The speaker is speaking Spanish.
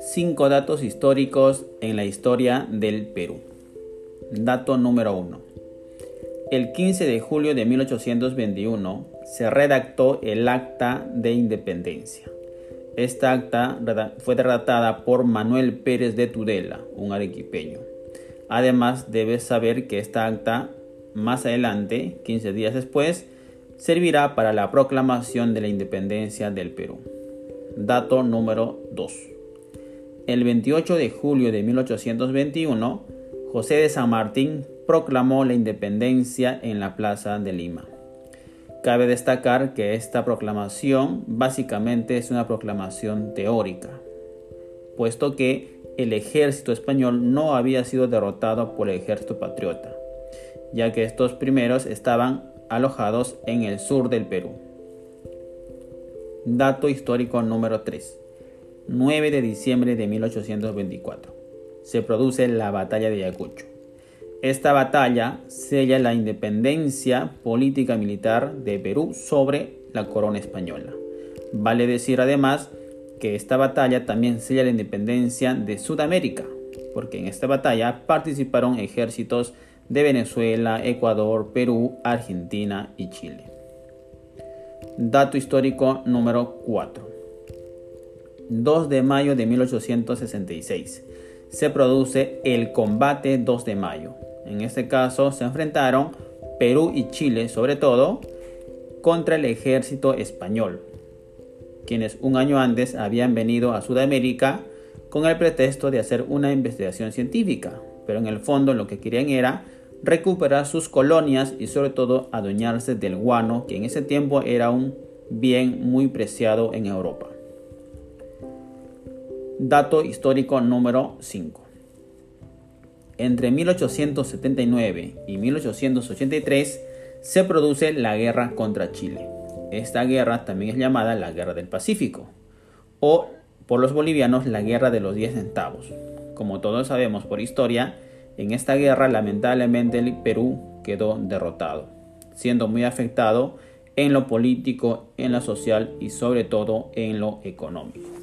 Cinco datos históricos en la historia del Perú. Dato número 1. El 15 de julio de 1821 se redactó el Acta de Independencia. Esta acta fue redactada por Manuel Pérez de Tudela, un arequipeño. Además, debes saber que esta acta, más adelante, 15 días después, servirá para la proclamación de la independencia del Perú. Dato número 2. El 28 de julio de 1821, José de San Martín proclamó la independencia en la Plaza de Lima. Cabe destacar que esta proclamación básicamente es una proclamación teórica, puesto que el ejército español no había sido derrotado por el ejército patriota, ya que estos primeros estaban alojados en el sur del Perú. Dato histórico número 3. 9 de diciembre de 1824. Se produce la batalla de Ayacucho. Esta batalla sella la independencia política militar de Perú sobre la corona española. Vale decir además que esta batalla también sella la independencia de Sudamérica, porque en esta batalla participaron ejércitos de Venezuela, Ecuador, Perú, Argentina y Chile. Dato histórico número 4. 2 de mayo de 1866. Se produce el combate 2 de mayo, en este caso se enfrentaron Perú y Chile sobre todo contra el ejército español, quienes un año antes habían venido a Sudamérica con el pretexto de hacer una investigación científica, pero en el fondo lo que querían era recuperar sus colonias y sobre todo adueñarse del guano, que en ese tiempo era un bien muy preciado en Europa. Dato histórico número 5. Entre 1879 y 1883 se produce la guerra contra Chile. Esta guerra también es llamada la Guerra del Pacífico o por los bolivianos la Guerra de los 10 centavos. Como todos sabemos por historia, en esta guerra lamentablemente el Perú quedó derrotado, siendo muy afectado en lo político, en lo social y sobre todo en lo económico.